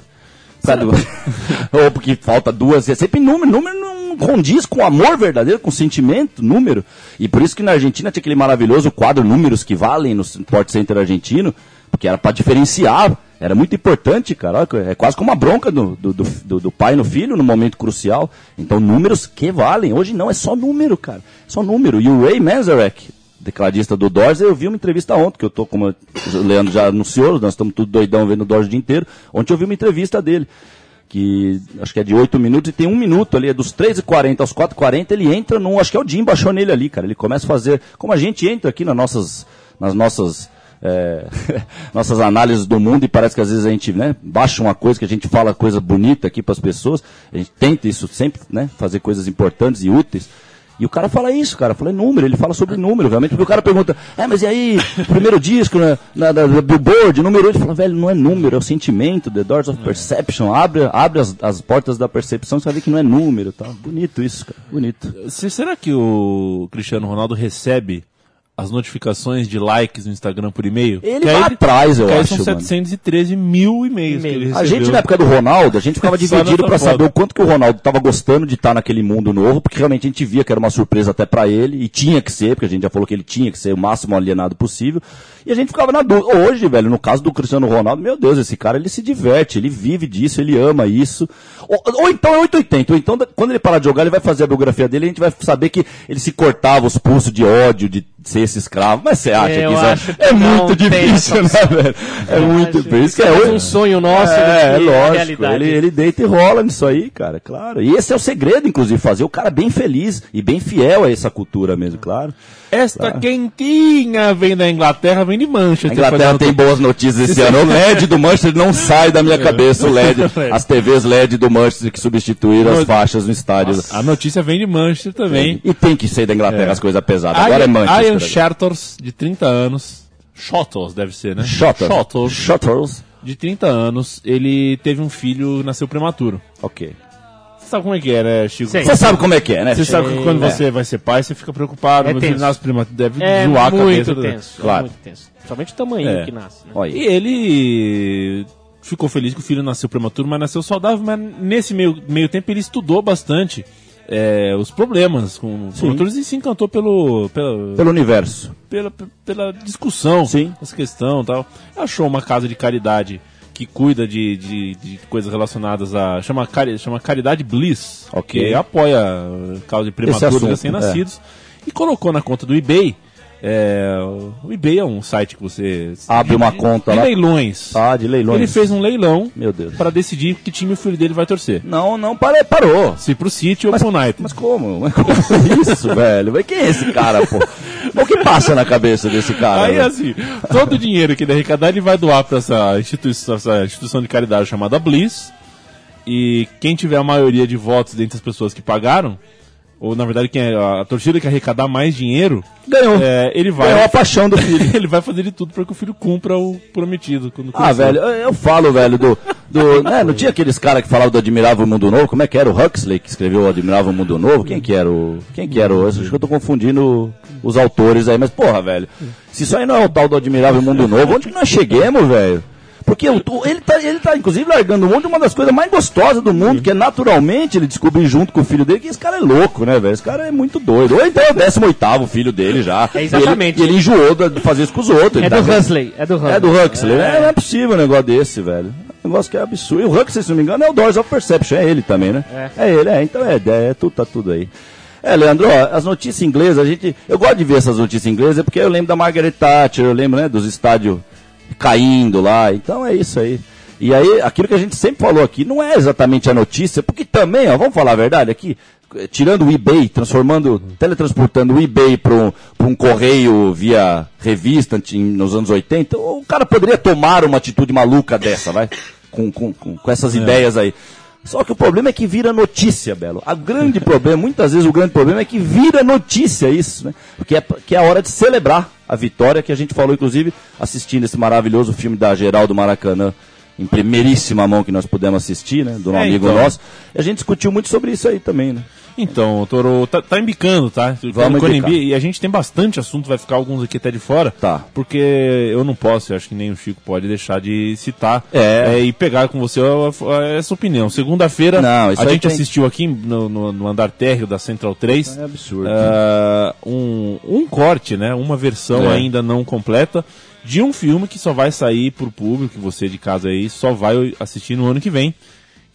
Do- Ou porque falta duas, é sempre número, número não condiz com amor verdadeiro, com sentimento, número. E por isso que na Argentina tinha aquele maravilhoso quadro Números que Valem no Sport Center argentino, porque era para diferenciar, era muito importante, cara. É quase como uma bronca do, do, do, do- pai no filho no momento crucial. Então, números que valem. Hoje não, é só número, cara. Só número. E o Ray Manzarek, tecladista do Doors, eu vi uma entrevista ontem, que eu tô, como o Leandro já anunciou, nós estamos tudo doidão vendo o Doors o dia inteiro. Ontem eu vi uma entrevista dele, que acho que é de 8 minutos e tem um minuto ali, é dos 3h40 aos 4h40, ele entra num, acho que é o Jim baixou nele ali, cara. Ele começa a fazer, como a gente entra aqui nas nossas, nas nossas, é, nossas análises do mundo e parece que às vezes a gente, né, baixa uma coisa que a gente fala coisa bonita aqui para as pessoas, a gente tenta isso sempre, né, fazer coisas importantes e úteis. E o cara fala isso, cara, fala número, ele fala sobre número, realmente, porque o cara pergunta, é, mas e aí, primeiro disco, né, na, na, na Billboard, número 8, ele fala, velho, não é número, é o sentimento, The Doors of Perception, abre, abre as, as portas da percepção, você vai ver que não é número, tá? Bonito isso, cara, bonito. Se- Será que o Cristiano Ronaldo recebe as notificações de likes no Instagram por e-mail? Ele Que vai aí- atrás, eu que aí acho, são mano. 713 mil e-mails que ele recebeu. A gente, na época do Ronaldo, a gente ficava dividido foto. saber o quanto que o Ronaldo tava gostando de estar naquele mundo novo, porque realmente a gente via que era uma surpresa até pra ele, e tinha que ser, porque a gente já falou que ele tinha que ser o máximo alienado possível, e a gente ficava na dúvida. Hoje, velho, no caso do Cristiano Ronaldo, meu Deus, esse cara, ele se diverte, ele vive disso, ele ama isso. Ou, ou então é 880, ou então quando ele parar de jogar, ele vai fazer a biografia dele, e a gente vai saber que ele se cortava os pulsos de ódio, de, ser esse escravo, mas você acha Eu que isso acho é, que é muito difícil, né, velho? É Eu muito que é é um sonho nosso é, é lógico. Ele, ele deita e rola nisso aí, cara, claro. E esse é o segredo, inclusive, fazer o cara bem feliz e bem fiel a essa cultura mesmo, claro. Esta quentinha vem da Inglaterra, vem de Manchester. A Inglaterra tem boas notícias esse ano. O LED do Manchester não sai da minha cabeça, o LED. As TVs LED do Manchester que substituíram as faixas no estádio. A notícia vem de Manchester também. E tem que ser da Inglaterra as coisas pesadas. Agora é Manchester. Ian Shators, de 30 anos. Shottles, deve ser, né? Shottles. Shottles, Shottles. de 30 anos. Ele teve um filho, nasceu prematuro. Ok. Você sabe como é que é, né, Chico? Você sabe como é que é, né? Você sabe que quando É. você vai ser pai, você fica preocupado. É tenso. nasce prematuro, deve É zoar a cabeça. muito do- tenso. É Claro. muito tenso. Principalmente o tamanho É. que nasce. Né? E ele ficou feliz que o filho nasceu prematuro, mas nasceu saudável. Mas nesse meio, meio tempo ele estudou bastante é, os problemas com promotores e se encantou pelo, pela, Pelo universo. pela, pela discussão, Sim. essa questão e tal. Achou uma casa de caridade que cuida de, de, de coisas relacionadas a. chama, chama Caridade Bliss, Ok. que apoia causa de prematuros recém-nascidos, e colocou na conta do eBay. É, o eBay é um site que você Abre uma conta de lá. leilões. Ah, de leilões. Ele fez um leilão Meu Deus. para decidir que time o filho dele vai torcer. Não, não, parei, parou. Se pro City ou pro United. Mas como? Mas como isso, velho? Mas quem é esse cara, pô? O que passa na cabeça desse cara? Aí velho? assim, todo o dinheiro que ele arrecadar, ele vai doar para essa instituição, essa instituição de caridade chamada Bliss. E quem tiver a maioria de votos dentre as pessoas que pagaram, ou na verdade quem é a torcida que arrecadar mais dinheiro, Ganhou. é, ele Ganhou vai a paixão do filho. ele vai fazer de tudo para que o filho cumpra o prometido. Quando Ah, crescer. velho, eu, eu falo, velho, do. do né, não tinha aqueles caras que falavam do Admirável Mundo Novo? Como é que era? O Huxley que escreveu o Admirável Mundo Novo? Quem que era o. Quem que era o. Acho que eu tô confundindo os autores aí, mas porra, velho. Se isso aí não é o tal do Admirável Mundo Novo, onde que nós cheguemos, velho? Porque o- o- ele, tá, ele tá, inclusive, largando mão de uma das coisas mais gostosas do mundo, que é naturalmente ele descobrir junto com o filho dele que esse cara é louco, né, velho? Esse cara é muito doido. Ou então é o 18 filho dele já. É, exatamente. E ele, ele enjoou de fazer isso com os outros. É tá- do Huxley. É do Huxley. é do Huxley. É. não é possível um negócio desse, velho. Um negócio que é absurdo. E o Huxley, se não me engano, é o Doors of Perception. É ele também, né? É, ele, é. Então é, é, é tudo, tá tudo aí. É, Leandro, ó, as notícias inglesas, a gente. Eu gosto de ver essas notícias inglesas porque eu lembro da Margaret Thatcher, eu lembro, né, dos estádios caindo lá. Então é isso aí. E aí, aquilo que a gente sempre falou aqui, não é exatamente a notícia, porque também, ó, vamos falar a verdade aqui, tirando o eBay, transformando, teletransportando o eBay para um, um correio via revista nos anos 80, o cara poderia tomar uma atitude maluca dessa, vai? Com, com, com, essas ideias aí. Só que o problema é que vira notícia, Belo. O grande problema, muitas vezes o grande problema é que vira notícia isso, né? Porque é, que é a hora de celebrar a vitória que a gente falou, inclusive, assistindo esse maravilhoso filme da Geraldo Maracanã, em primeiríssima mão que nós pudemos assistir, né? Do um É, amigo então. nosso. E a gente discutiu muito sobre isso aí também, né? Então, Toro, tá, tá embicando, tá? Vamos embicar. embi- E a gente tem bastante assunto, vai ficar alguns aqui até de fora. Tá. Porque eu não posso, eu acho que nem o Chico pode deixar de citar É. e pegar com você essa opinião. Segunda-feira, a gente tem- assistiu aqui no, no- no andar térreo da Central 3. É absurdo. ah, um, um corte, né? Uma versão É. ainda não completa de um filme que só vai sair pro público, que você de casa aí só vai assistir no ano que vem.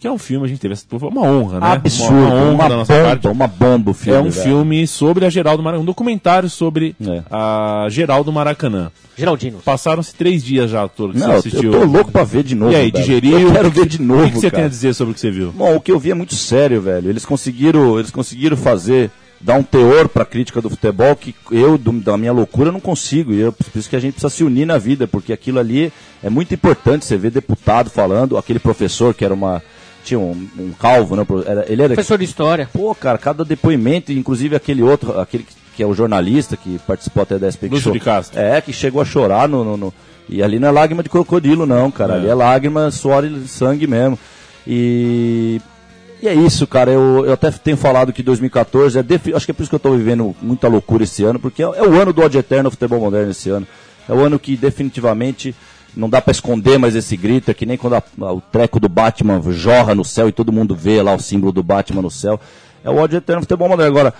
Que é um filme, a gente teve essa uma honra, né? Absurdo, Uma, honra uma da nossa bomba, parte. uma bomba o filme. É um velho. filme sobre a Geraldo Maracanã, um documentário sobre É. a Geraldo Maracanã. Geraldino. Passaram-se três dias já, Toro, que Não, você eu assistiu. tô louco pra ver de novo. E aí, velho. digeriu? Eu quero ver de novo, O que, que você cara. tem a dizer sobre o que você viu? Bom, o que eu vi é muito sério, velho. Eles conseguiram, eles conseguiram fazer, dar um teor pra crítica do futebol que eu, do- da minha loucura, não consigo. E eu, por isso que a gente precisa se unir na vida, porque aquilo ali é muito importante. Você vê deputado falando, aquele professor que era uma. Tinha um, um calvo, né? Era, ele era. Professor de História. Pô, cara, cada depoimento, inclusive aquele outro, aquele que- que é o jornalista que participou até da SP Lúcio Show. de Castro. É, que chegou a chorar no, no- no- E ali não é lágrima de crocodilo, não, cara. É. Ali é lágrima, suor e sangue mesmo. E. E é isso, cara. Eu, eu até tenho falado que 2014 é. defi- Acho que é por isso que eu tô vivendo muita loucura esse ano, porque é, é o ano do ódio eterno ao futebol moderno esse ano. É o ano que definitivamente não dá pra esconder mais esse grito. É que nem quando a- a- o treco do Batman jorra no céu e todo mundo vê lá o símbolo do Batman no céu. É o ódio eterno futebol moderno. Agora,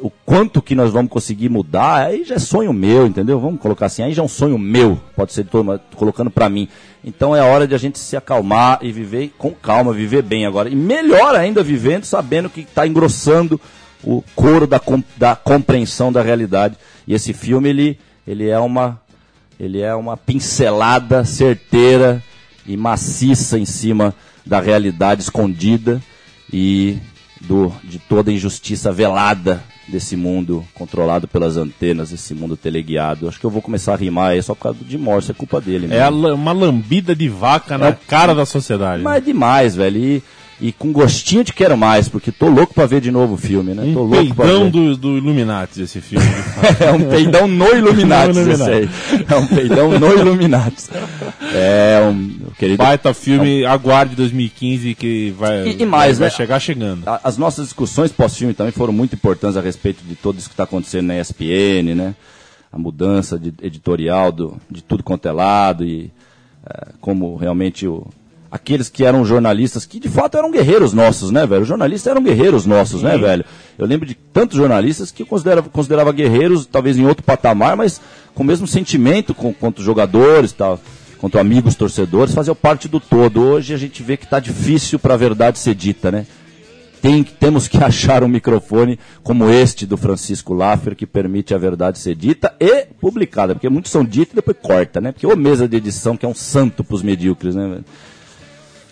o quanto que nós vamos conseguir mudar, aí já é sonho meu, entendeu? Vamos colocar assim, aí já é um sonho meu, pode ser de todo, tô colocando pra mim. Então é hora de a gente se acalmar e viver com calma, viver bem agora. E melhor ainda vivendo, sabendo que está engrossando o coro da, da compreensão da realidade. E esse filme, ele, ele é uma ele é uma pincelada certeira e maciça em cima da realidade escondida e do, de toda a injustiça velada desse mundo controlado pelas antenas, esse mundo teleguiado. Acho que eu vou começar a rimar aí só por causa de Morse, é culpa dele. É a mesmo. la- uma lambida de vaca na É. cara da sociedade. Mas é demais, velho. E, e com gostinho de quero mais, porque tô louco pra ver de novo o filme, né? tô um louco pra peidão do, do Illuminati esse filme. É um peidão no Illuminati, esse aí. É um peidão no Illuminati. É um querido. Baita filme, aguarde 2015 que vai, E- e mais, vai né? chegar chegando. As nossas discussões pós-filme também foram muito importantes a respeito de tudo isso que está acontecendo na ESPN, né? A mudança de editorial do, de tudo quanto é lado e eh, como realmente o, aqueles que eram jornalistas, que de fato eram guerreiros nossos, né, velho? Os jornalistas eram guerreiros nossos, né, velho? Eu lembro de tantos jornalistas que eu considerava, considerava guerreiros, talvez em outro patamar, mas com o mesmo sentimento com, quanto jogadores tal, quanto amigos torcedores, faziam parte do todo. Hoje a gente vê que está difícil para a verdade ser dita, né? Tem, temos que achar um microfone como este do Francisco Laffer que permite a verdade ser dita e publicada, porque muitos são ditos e depois corta, né? Porque ô mesa de edição que é um santo pros medíocres, né? velho?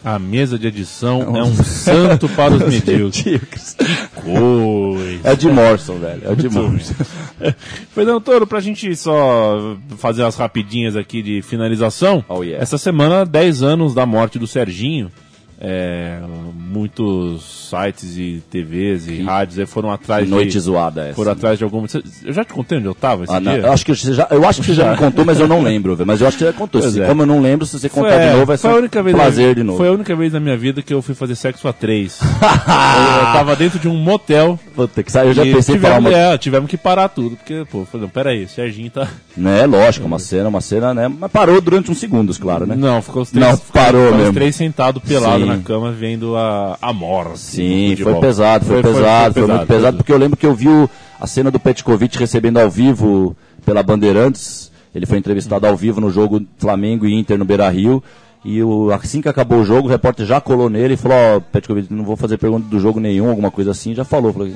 A mesa de edição é um santo para os medíocres. Coisa. É de Morrison, velho. É de Morrison. Fernando Toro, pra gente só fazer as rapidinhas aqui de finalização. Oh, yeah. Essa semana, 10 anos da morte do Serginho. É, muitos sites e TVs e rádios aí foram atrás Noite de, zoada essa. foram atrás de alguma. Eu já te contei onde eu tava esse Ah, dia? acho que você já, eu acho que você já me contou, mas eu não lembro, velho. Mas eu acho que você já contou. Se- é. Como eu não lembro, se você Foi, contar é, de novo, vai ser foi um prazer de novo. Foi a única vez na minha vida que eu fui fazer sexo a três. eu, eu tava dentro de um motel. Puta, que sabe, eu já pensei falar tivemos, uma... é, tivemos que parar tudo, porque, pô, falei, não, peraí, o Serginho tá. Né, lógico, uma cena, uma cena, né? Mas parou durante uns segundos, claro, né? Não, ficou os três, Não, parou ficou os mesmo. três sentados pelados Sim. Na cama vendo a, a morte. Sim, do foi futebol. pesado, foi, pesado, foi, muito pesado, porque eu lembro que eu vi o- a cena do Petkovic recebendo ao vivo pela Bandeirantes. Ele foi entrevistado ao vivo no jogo Flamengo e Inter no Beira Rio. E o- assim que acabou o jogo, o repórter já colou nele e falou: Ó, Petkovic, não vou fazer pergunta do jogo nenhum, alguma coisa assim. Já falou, falou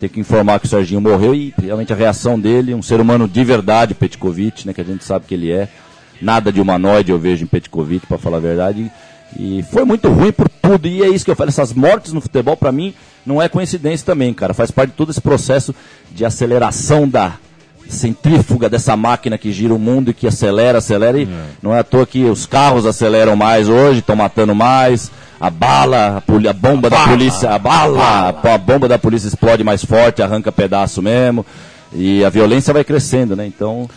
tem que informar que o Serginho morreu e realmente a reação dele, um ser humano de verdade, Petkovic, né, que a gente sabe que ele é. Nada de humanoide eu vejo em Petkovic, para falar a verdade. E foi muito ruim por tudo. E é isso que eu falo, essas mortes no futebol, para mim, não é coincidência também, cara. Faz parte de todo esse processo de aceleração da centrífuga dessa máquina que gira o mundo e que acelera, acelera. E não é à toa que os carros aceleram mais hoje, estão matando mais. A bala, a, a bomba da polícia, a bala, a bomba da polícia explode mais forte, arranca pedaço mesmo. E a violência vai crescendo, né? Então.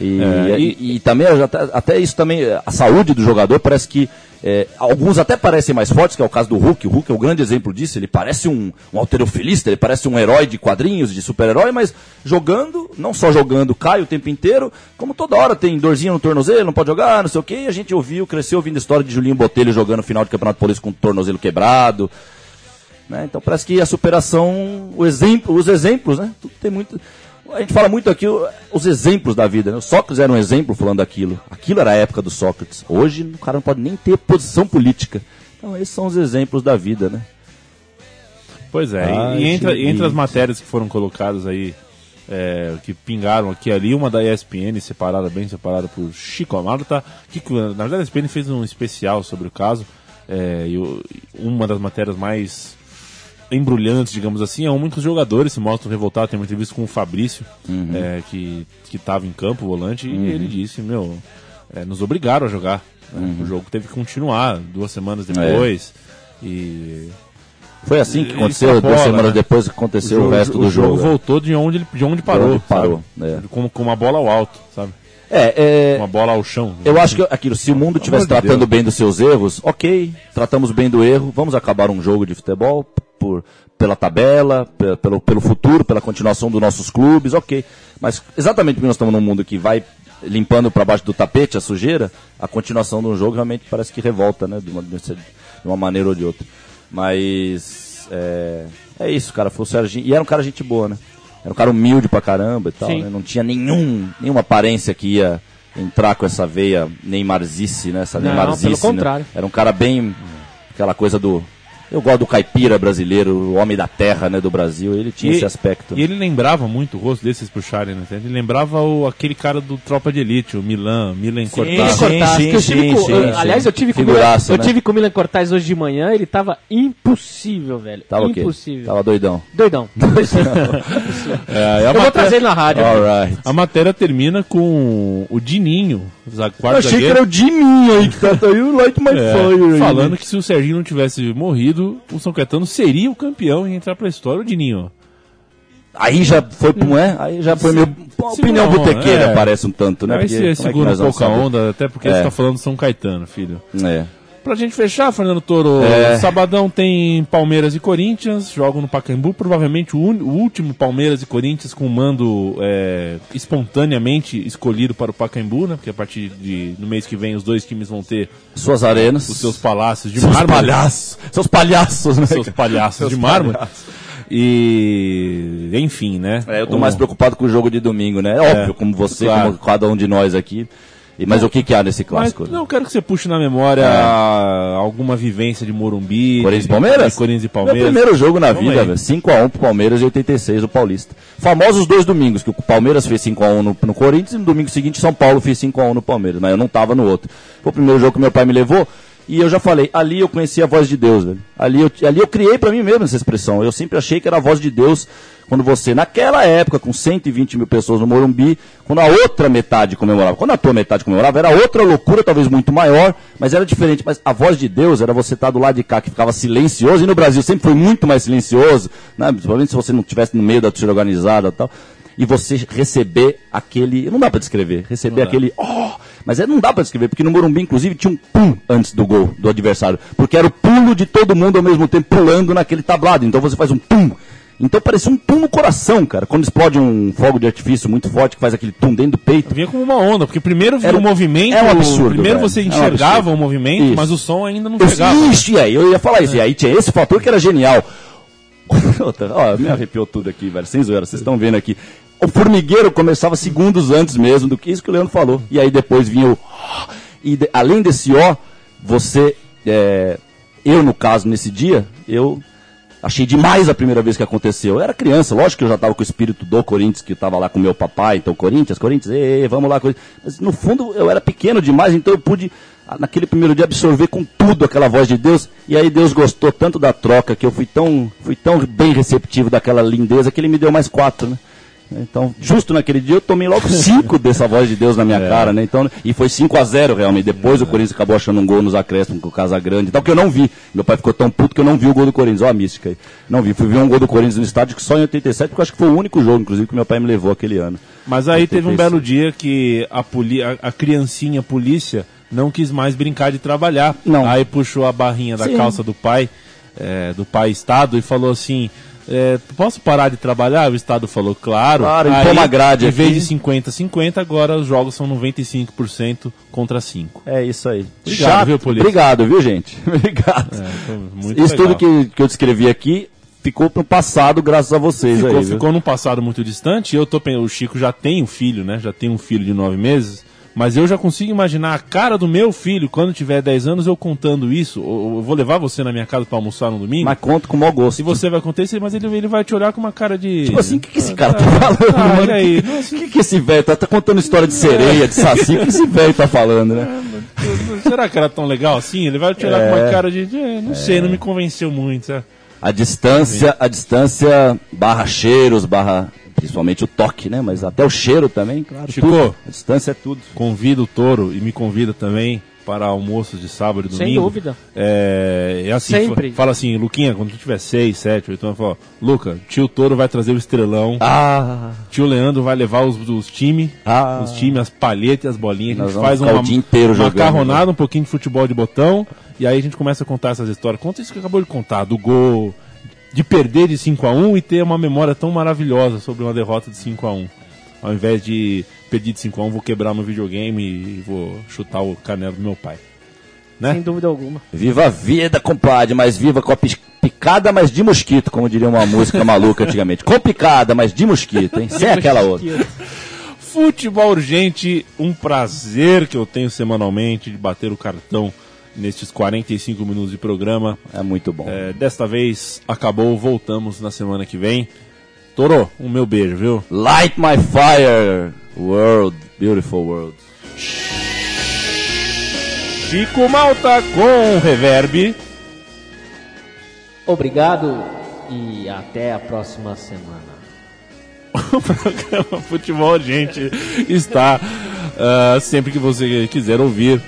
E, É, e- e também, até, até isso também, a saúde do jogador parece que é, alguns até parecem mais fortes, que é o caso do Hulk. O Hulk é o grande exemplo disso. Ele parece um, um alterofilista, ele parece um herói de quadrinhos, de super-herói, mas jogando, não só jogando, cai o tempo inteiro, como toda hora tem dorzinho no tornozelo, não pode jogar, não sei o quê. E a gente ouviu, cresceu ouvindo a história de Julinho Botelho jogando final de Campeonato Paulista com o tornozelo quebrado. né? Então parece que a superação, o exemplo, os exemplos, né? Tudo tem muito. A gente fala muito aqui os exemplos da vida, né? O Sócrates era um exemplo falando daquilo. Aquilo era a época do Sócrates. Hoje o cara não pode nem ter posição política. Então esses são os exemplos da vida, né? Pois é, Ai, e, e entre, entre as matérias que foram colocadas aí, é, que pingaram aqui ali, uma da ESPN, separada, bem separada por Chico Amarta, que que, na verdade a ESPN fez um especial sobre o caso, é, e uma das matérias mais embrulhantes, digamos assim, é muitos jogadores se mostram revoltados, tem uma entrevista com o Fabrício, é, que estava em campo, o volante, e ele disse, meu, é, nos obrigaram a jogar, né? o jogo teve que continuar duas semanas depois, e Foi assim que aconteceu, extrapola, duas semanas né? depois que aconteceu o, resto do jogo. voltou de onde, ele, de onde parou. onde parou, é. Com, com uma bola ao alto, sabe? É, é, Uma bola ao chão. Eu acho que aquilo, se o mundo estivesse de tratando Deus. bem dos seus erros, ok, tratamos bem do erro, vamos acabar um jogo de futebol por, pela tabela, pe- pelo, pelo futuro, pela continuação dos nossos clubes, ok. Mas exatamente porque nós estamos num mundo que vai limpando para baixo do tapete a sujeira, a continuação de um jogo realmente parece que revolta, né, de uma, de uma maneira ou de outra. Mas é, é isso, cara, foi o Serginho, e era um cara gente boa, né? Era um cara humilde pra caramba e tal, né? Não tinha nenhum, nenhuma aparência que ia entrar com essa veia Neymarzice, né? Essa Não, Neymarzice, pelo né? contrário. Era um cara bem. aquela coisa do Eu gosto do caipira brasileiro, o homem da terra, né, do Brasil. Ele tinha E- esse aspecto. E ele lembrava muito o rosto desses puxarem, né? Ele lembrava o, aquele cara do Tropa de Elite, o Milan, Milan Sim, Cortaz. sim. Eu tive sim, com- sim, eu- aliás, eu tive com Milan, eu né? tive com o Milan Cortaz hoje de manhã, ele tava impossível, velho. Tava o quê? impossível. Tava doidão. Doidão. É, a, eu vou matéria, trazer ele na rádio. Alright. a matéria termina com o Dininho, quarto Eu achei que era o Diminho aí que tá aí, o Light My é, Fire. aí, falando né? que se o Serginho não tivesse morrido, o São Caetano seria o campeão e entrar pra história. O Dininho. Aí já foi, não é? Aí já foi meio Se- opinião não, botequeira, é. parece um tanto, né? Aí Porque você como é segura um pouco a onda, até porque É. você tá falando do São Caetano, filho. É. Pra gente fechar, Fernando Toro, É. sabadão tem Palmeiras e Corinthians, jogam no Pacaembu, provavelmente o, un- o último Palmeiras e Corinthians com mando é, espontaneamente escolhido para o Pacaembu, né? Porque a partir de no mês que vem os dois times vão ter Suas arenas. os seus palácios de seus mármore, palhaços. Seus palhaços, né? seus palhaços de mármore. E enfim, né? É, eu tô Um- mais preocupado com o jogo de domingo, né? É óbvio, como você, claro. como cada um de nós aqui. E, mas o que, que há nesse Mas clássico? não quero que você puxe na memória alguma vivência de Morumbi, Corinthians e Palmeiras? de Corinthians e Meu Palmeiras. primeiro jogo na Vamos vida, aí. velho. 5x1 pro Palmeiras em 86, o Paulista. Famosos dois domingos, que o Palmeiras fez 5x1 no, no Corinthians e no domingo seguinte São Paulo fez 5x1 no Palmeiras. Mas eu não tava no outro. Foi o primeiro jogo que meu pai me levou. E eu já falei, ali eu conheci a voz de Deus, velho. Ali eu, ali eu criei pra mim mesmo essa expressão. Eu sempre achei que era a voz de Deus quando você, naquela época, com 120 mil pessoas no Morumbi, quando a outra metade comemorava. Quando a tua metade comemorava, era outra loucura, talvez muito maior, mas era diferente. Mas a voz de Deus era você estar do lado de cá, que ficava silencioso, e no Brasil sempre foi muito mais silencioso, né? principalmente se você não estivesse no meio da torcida organizada e tal. E você receber aquele. Não dá pra descrever. Receber aquele. Oh! Mas é, não dá pra descrever, porque no Morumbi, inclusive, tinha um pum antes do gol do adversário. Porque era o pulo de todo mundo ao mesmo tempo pulando naquele tablado. Então você faz um pum. Então parecia um pum no coração, cara. Quando explode um fogo de artifício muito forte que faz aquele pum dentro do peito. Vinha como uma onda, porque primeiro vinha Era- o movimento, é um absurdo, primeiro velho. você É um enxergava o movimento, Isso. mas o som ainda não Eu, chegava. né? Ixi, e aí, eu ia falar isso. E aí tinha esse fator que era genial. Outra, Ó, me arrepiou tudo aqui, velho. Sem zoeira, vocês estão vendo aqui. O formigueiro começava segundos antes mesmo do que isso que o Leandro falou. E aí depois vinha o. E de- além desse ó, você. é, eu, no caso, nesse dia, eu achei demais a primeira vez que aconteceu. Eu era criança, lógico que eu já estava com o espírito do Corinthians, que estava lá com meu papai, então Corinthians, Corinthians, ei, ei, vamos lá, Corinthians. Mas no fundo eu era pequeno demais, então eu pude, ah, naquele primeiro dia, absorver com tudo aquela voz de Deus. E aí Deus gostou tanto da troca que eu fui tão, fui tão bem receptivo daquela lindeza que ele me deu mais quatro, né? Então, justo naquele dia eu tomei logo cinco dessa voz de Deus na minha cara, né? Então, e foi 5 a 0 realmente. Depois o Corinthians acabou achando um gol nos acréscimos com o Casagrande e tal, que eu não vi. Meu pai ficou tão puto que eu não vi o gol do Corinthians. Ó a mística aí. Não vi. Fui ver um gol do Corinthians no estádio que só em 87, porque eu acho que foi o único jogo, inclusive, que meu pai me levou aquele ano. Mas aí teve um 86. belo dia que a, poli a, a criancinha polícia não quis mais brincar de trabalhar. Não. Aí puxou a barrinha da Sim. calça do pai, é, do pai Estado, e falou assim. É, posso parar de trabalhar? O Estado falou, claro. Claro, Aí, impõe uma grade Em vez de 50-50, agora os jogos são 95% contra 5. É isso aí. Obrigado, viu, polícia? Obrigado, viu, gente? Obrigado. muito Isso tudo legal. que, que eu descrevi aqui ficou no passado graças a vocês Ficou, aí. viu? ficou num passado muito distante. Eu tô, o Chico já tem um filho, né? Já tem um filho de nove meses. Mas eu já consigo imaginar a cara do meu filho quando tiver 10 anos eu contando isso. Eu eu vou levar você na minha casa para almoçar no domingo. Mas conto com o mau gosto. E você vai acontecer, mas ele, ele vai te olhar com uma cara de. Tipo assim, o que, que esse cara tá falando, Ah, mano? aí? O que, que, esse velho tá, tá contando história de sereia, de saci? O que esse velho tá falando, né? Será que era tão legal assim? Ele vai te olhar com uma cara de. de, "É, não sei, não me convenceu muito. sabe? A distância, a distância barra cheiros, barra principalmente o toque, né? Mas até o cheiro também, claro. Chico. tudo. A distância é tudo. Convido o Toro e me convida também para almoços de sábado e Sem domingo. dúvida. É, é assim, Sempre. fa- fala assim, Luquinha, quando tu tiver 6, 7, 8 anos, fala, Luca, tio Toro vai trazer o estrelão, Ah, tio Leandro vai levar os, os times, Ah. os times, as palhetas, as bolinhas, a gente faz uma o dia inteiro jogando, né? macarronada, um pouquinho de futebol de botão, e aí a gente começa a contar essas histórias. Conta isso que acabou de contar, do gol, de perder de 5 a 1 e ter uma memória tão maravilhosa sobre uma derrota de 5 a 1 Ao invés de perder de 5 a 1 vou quebrar meu videogame e vou chutar o canelo do meu pai. Né? Sem dúvida alguma. viva a vida, compadre, mas viva com a picada, mas de mosquito, como diria uma música maluca antigamente. Com picada, mas de mosquito, hein? Sem aquela outra. Futebol Urgente, um prazer que eu tenho semanalmente de bater o cartão nestes 45 minutos de programa. É muito bom. É, desta vez acabou, voltamos na semana que vem. Toro, um meu beijo, viu? Light my fire, world, beautiful world. Chico Malta com reverb. Obrigado e até a próxima semana. o programa Futebol Gente está uh, sempre que você quiser ouvir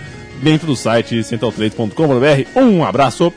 dentro do site central3.com.br. Um abraço.